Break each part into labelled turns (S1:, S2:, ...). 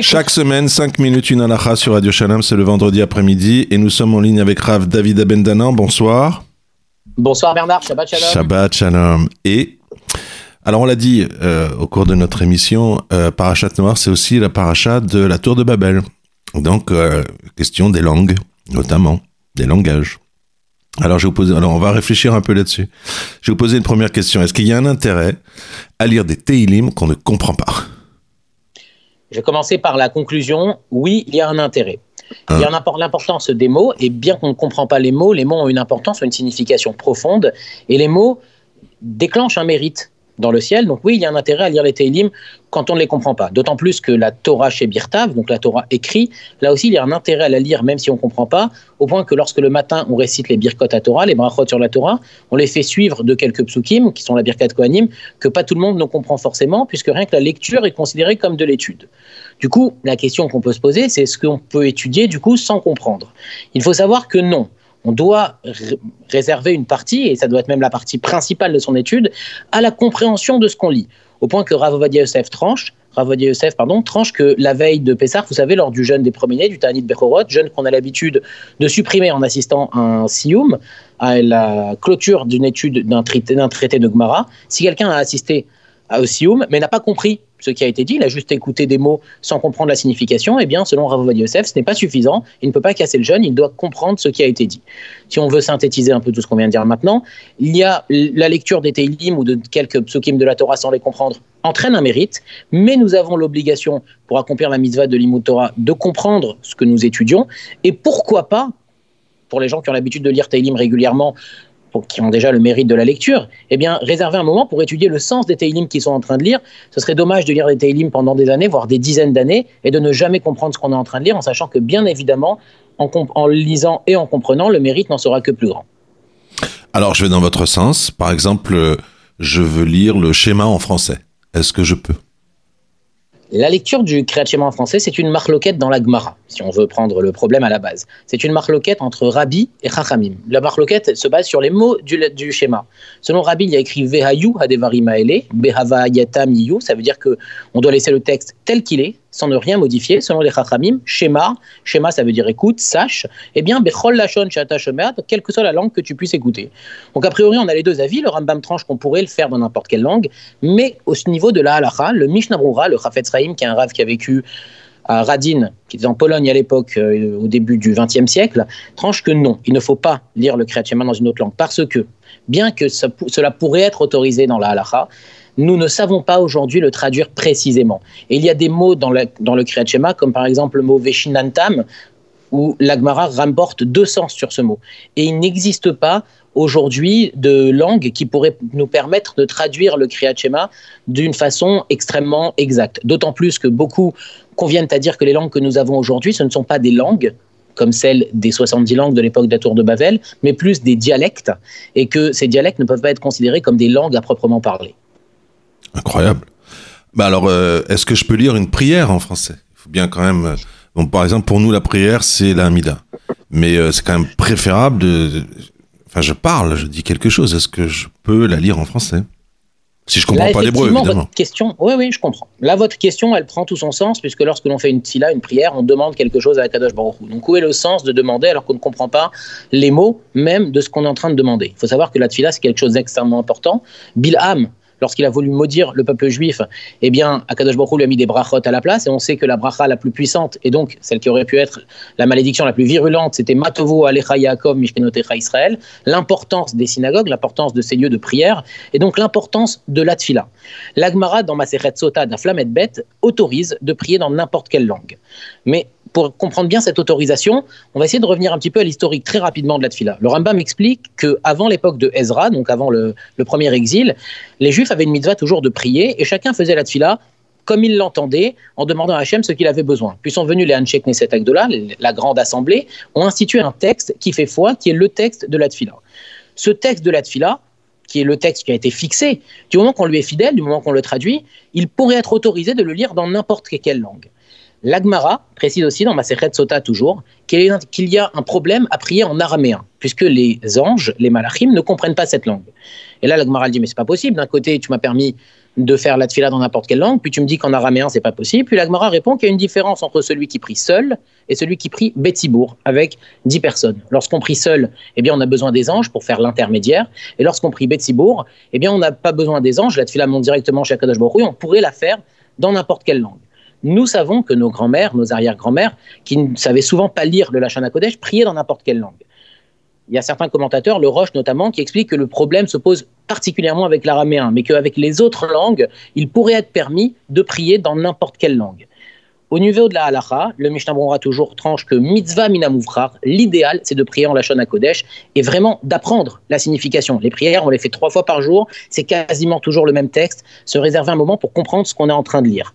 S1: Chaque semaine, 5 minutes, une halakha sur Radio Shalom, c'est le vendredi après-midi et nous sommes en ligne avec Rav David Abendanan. Bonsoir.
S2: Bonsoir Bernard, Shabbat Shalom.
S1: Shabbat Shalom. Et, alors on l'a dit euh, au cours de notre émission, euh, Parachat Noir, c'est aussi la parachat de la Tour de Babel. Donc, euh, question des langues, notamment, des langages. Alors, je vous poser, alors on va réfléchir un peu là-dessus. Je vais vous poser une première question. Est-ce qu'il y a un intérêt à lire des Teilim qu'on ne comprend pas?
S2: Je vais commencer par la conclusion. Oui, il y a un intérêt. Il y a l'importance des mots, et bien qu'on ne comprend pas les mots, les mots ont une importance, une signification profonde, et les mots déclenchent un mérite dans le ciel. Donc oui, il y a un intérêt à lire les Teilim quand on ne les comprend pas. D'autant plus que la Torah chez Birtav, donc la Torah écrit, là aussi il y a un intérêt à la lire même si on ne comprend pas, au point que lorsque le matin on récite les Birkot à Torah, les brachot sur la Torah, on les fait suivre de quelques psukim, qui sont la Birkat Kohanim, que pas tout le monde ne comprend forcément, puisque rien que la lecture est considérée comme de l'étude. Du coup, la question qu'on peut se poser, c'est est-ce qu'on peut étudier du coup sans comprendre Il faut savoir que non on doit réserver une partie, et ça doit être même la partie principale de son étude, à la compréhension de ce qu'on lit. Au point que Rav Yosef tranche, Rav Yosef, pardon, tranche que la veille de Pessah, vous savez, lors du jeûne des premiers du Tanit Bechorot, jeûne qu'on a l'habitude de supprimer en assistant à un sioum, à la clôture d'une étude d'un traité, de Gemara, si quelqu'un a assisté à sioum, mais n'a pas compris ce qui a été dit, il a juste écouté des mots sans comprendre la signification, eh bien, selon Rav Yosef, ce n'est pas suffisant, il ne peut pas casser le jeûne, il doit comprendre ce qui a été dit. Si on veut synthétiser un peu tout ce qu'on vient de dire maintenant, il y a la lecture des Teilim ou de quelques psukim de la Torah sans les comprendre entraîne un mérite, mais nous avons l'obligation, pour accomplir la mitzvah de l'Imut Torah, de comprendre ce que nous étudions, et pourquoi pas, pour les gens qui ont l'habitude de lire Teilim régulièrement, qui ont déjà le mérite de la lecture, eh bien, réserver un moment pour étudier le sens des Teilim qu'ils sont en train de lire. Ce serait dommage de lire des Teilim pendant des années, voire des dizaines d'années, et de ne jamais comprendre ce qu'on est en train de lire, en sachant que, bien évidemment, en, en lisant et en comprenant, le mérite n'en sera que plus grand.
S1: Alors, je vais dans votre sens. Par exemple, je veux lire le schéma en français. Est-ce que je peux?
S2: La lecture du Kriyat en français, c'est une marloquette dans la Gemara, si on veut prendre le problème à la base. C'est une marloquette entre Rabbi et Chachamim. La marloquette se base sur les mots du, schéma. Selon Rabbi, il y a écrit Vehayu Hadevarim Behava Yatam Yiyu, ça veut dire que on doit laisser le texte tel qu'il est, sans ne rien modifier, selon les Chachamim, schéma, schéma ça veut dire écoute, sache, eh bien, Bechol Lachon quelle que soit la langue que tu puisses écouter. Donc a priori, on a les deux avis, le Rambam tranche qu'on pourrait le faire dans n'importe quelle langue, mais au niveau de la halacha, le Mishnah Brura, le Chafetz Raim, qui est un rave qui a vécu à Radin, qui était en Pologne à l'époque, euh, au début du XXe siècle, tranche que non, il ne faut pas lire le Kriyat dans une autre langue, parce que, bien que cela pourrait être autorisé dans la halacha, nous ne savons pas aujourd'hui le traduire précisément. Et il y a des mots dans le, dans le Kriyat Shema, comme par exemple le mot Veshinantam, où l'Agmara remporte deux sens sur ce mot. Et il n'existe pas aujourd'hui de langue qui pourrait nous permettre de traduire le Kriyat Shema d'une façon extrêmement exacte. D'autant plus que beaucoup conviennent à dire que les langues que nous avons aujourd'hui, ce ne sont pas des langues, comme celles des 70 langues de l'époque de la Tour de Babel, mais plus des dialectes, et que ces dialectes ne peuvent pas être considérés comme des langues à proprement parler.
S1: Incroyable. Bah alors, euh, est-ce que je peux lire une prière en français? Il faut bien quand même. Euh, bon, par exemple, pour nous, la prière, c'est la Mais euh, c'est quand même préférable de. Enfin, je parle, je dis quelque chose. Est-ce que je peux la lire en français? Si je comprends pas l'hébreu, évidemment.
S2: Votre question, oui, oui, je comprends. Là, votre question, elle prend tout son sens, puisque lorsque l'on fait une tila, une prière, on demande quelque chose à Kadosh Baruch Hu. Donc, où est le sens de demander alors qu'on ne comprend pas les mots, même de ce qu'on est en train de demander? Il faut savoir que la tila, c'est quelque chose d'extrêmement important. Bilham, lorsqu'il a voulu maudire le peuple juif, eh bien, Akadosh Baruch lui a mis des brachot à la place, et on sait que la bracha la plus puissante, et donc celle qui aurait pu être la malédiction la plus virulente, c'était Matovo Alecha Yaakov Mishkenotecha Israël, l'importance des synagogues, l'importance de ces lieux de prière, et donc l'importance de la tfila. L'Agmara, dans Maseret Sota d'Aflamet Bet, autorise de prier dans n'importe quelle langue. Mais pour comprendre bien cette autorisation, on va essayer de revenir un petit peu à l'historique très rapidement de la tfila. Le Rambam explique qu'avant l'époque de Ezra, donc avant le, premier exil, les Juifs avaient une mitzvah toujours de prier et chacun faisait la tfila comme il l'entendait, en demandant à Hachem ce qu'il avait besoin. Puis sont venus les Hanshek Neset Agdola, la grande assemblée, ont institué un texte qui fait foi, qui est le texte de la tfila. Ce texte de la tfila, qui est le texte qui a été fixé, du moment qu'on lui est fidèle, du moment qu'on le traduit, il pourrait être autorisé de le lire dans n'importe quelle langue. L'Agmara précise aussi dans ma Masechet Sota toujours qu'il y a un problème à prier en araméen, puisque les anges, les malachim, ne comprennent pas cette langue. Et là, l'Agmara dit Mais c'est pas possible. D'un côté, tu m'as permis de faire la tfila dans n'importe quelle langue, puis tu me dis qu'en araméen c'est pas possible, puis l'Agmara répond qu'il y a une différence entre celui qui prie seul et celui qui prie Betibour avec 10 personnes. Lorsqu'on prie seul, eh bien on a besoin des anges pour faire l'intermédiaire, et lorsqu'on prie Betibour, eh bien on n'a pas besoin des anges, la tfila monte directement chez Akadosh Baruch on pourrait la faire dans n'importe quelle langue. Nous savons que nos grands-mères, nos arrière-grands-mères, qui ne savaient souvent pas lire le Lachana Kodesh, priaient dans n'importe quelle langue il y a certains commentateurs, le Roche notamment, qui expliquent que le problème se pose particulièrement avec l'araméen, mais qu'avec les autres langues, il pourrait être permis de prier dans n'importe quelle langue. Au niveau de la halacha, le Mishnah Brora toujours tranche que mitzvah minamuvrar, l'idéal c'est de prier en Lachon Kodesh et vraiment d'apprendre la signification. Les prières, on les fait trois fois par jour, c'est quasiment toujours le même texte, se réserver un moment pour comprendre ce qu'on est en train de lire.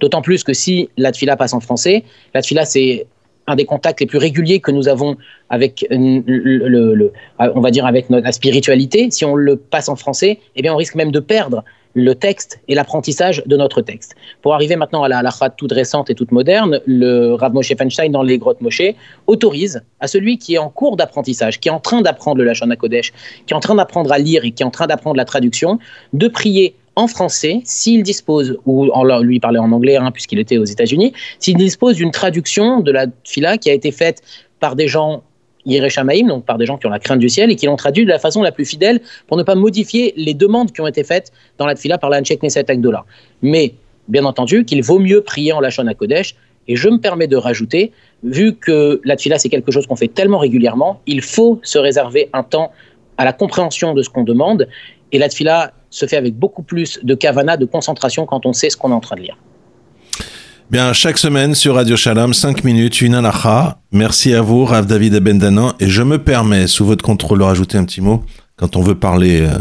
S2: D'autant plus que si la tfila passe en français, la tfila c'est un des contacts les plus réguliers que nous avons avec le, on va dire avec notre spiritualité. Si on le passe en français, eh bien on risque même de perdre le texte et l'apprentissage de notre texte. Pour arriver maintenant à la halakha toute récente et toute moderne, le Rav Moshe Feinstein dans les grottes Moshe autorise à celui qui est en cours d'apprentissage, qui est en train d'apprendre le Lashon Kodesh, qui est en train d'apprendre à lire et qui est en train d'apprendre la traduction, de prier en français, s'il dispose, ou en, lui parler en anglais, hein, puisqu'il était aux États-Unis, s'il dispose d'une traduction de la fila qui a été faite par des gens Yereshamaïm, donc par des gens qui ont la crainte du ciel et qui l'ont traduit de la façon la plus fidèle pour ne pas modifier les demandes qui ont été faites dans la fila par l'Anchek Neset Agdola. Mais, bien entendu, qu'il vaut mieux prier en lâchant à Kodesh. Et je me permets de rajouter, vu que la fila c'est quelque chose qu'on fait tellement régulièrement, il faut se réserver un temps à la compréhension de ce qu'on demande. Et la fila se fait avec beaucoup plus de kavana, de concentration quand on sait ce qu'on est en train de lire.
S1: Bien, chaque semaine sur Radio Shalom, 5 minutes, une alacha. Merci à vous, Rav David Abendanan. Et je me permets, sous votre contrôle, de rajouter un petit mot. Quand on veut parler euh,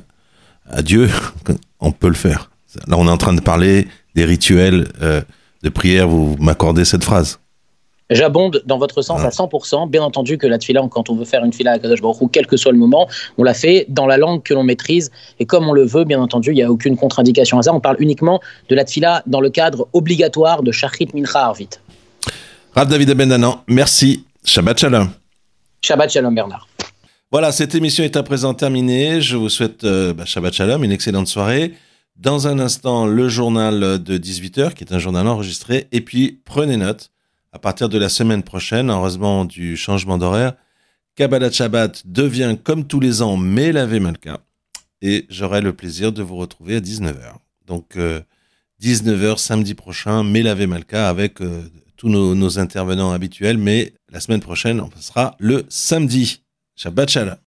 S1: à Dieu, on peut le faire. Là, on est en train de parler des rituels euh, de prière. Vous m'accordez cette phrase.
S2: J'abonde dans votre sens à 100%. Bien entendu que la tfila, quand on veut faire une fila à Kadosh Baruch quel que soit le moment, on la fait dans la langue que l'on maîtrise et comme on le veut. Bien entendu, il n'y a aucune contre-indication à ça. On parle uniquement de la tfila dans le cadre obligatoire de Shachrit Mincha Arvit.
S1: Rav David Abendanan, merci. Shabbat Shalom.
S2: Shabbat Shalom Bernard.
S1: Voilà, cette émission est à présent terminée. Je vous souhaite euh, bah, Shabbat Shalom, une excellente soirée. Dans un instant, le journal de 18h, qui est un journal enregistré. Et puis, prenez note à partir de la semaine prochaine, heureusement du changement d'horaire, Kabbalah Shabbat devient comme tous les ans Melavé Malka. Et j'aurai le plaisir de vous retrouver à 19h. Donc 19h euh, samedi prochain, Melavé Malka avec euh, tous nos, nos, intervenants habituels. Mais la semaine prochaine, on passera le samedi. Shabbat Shalom.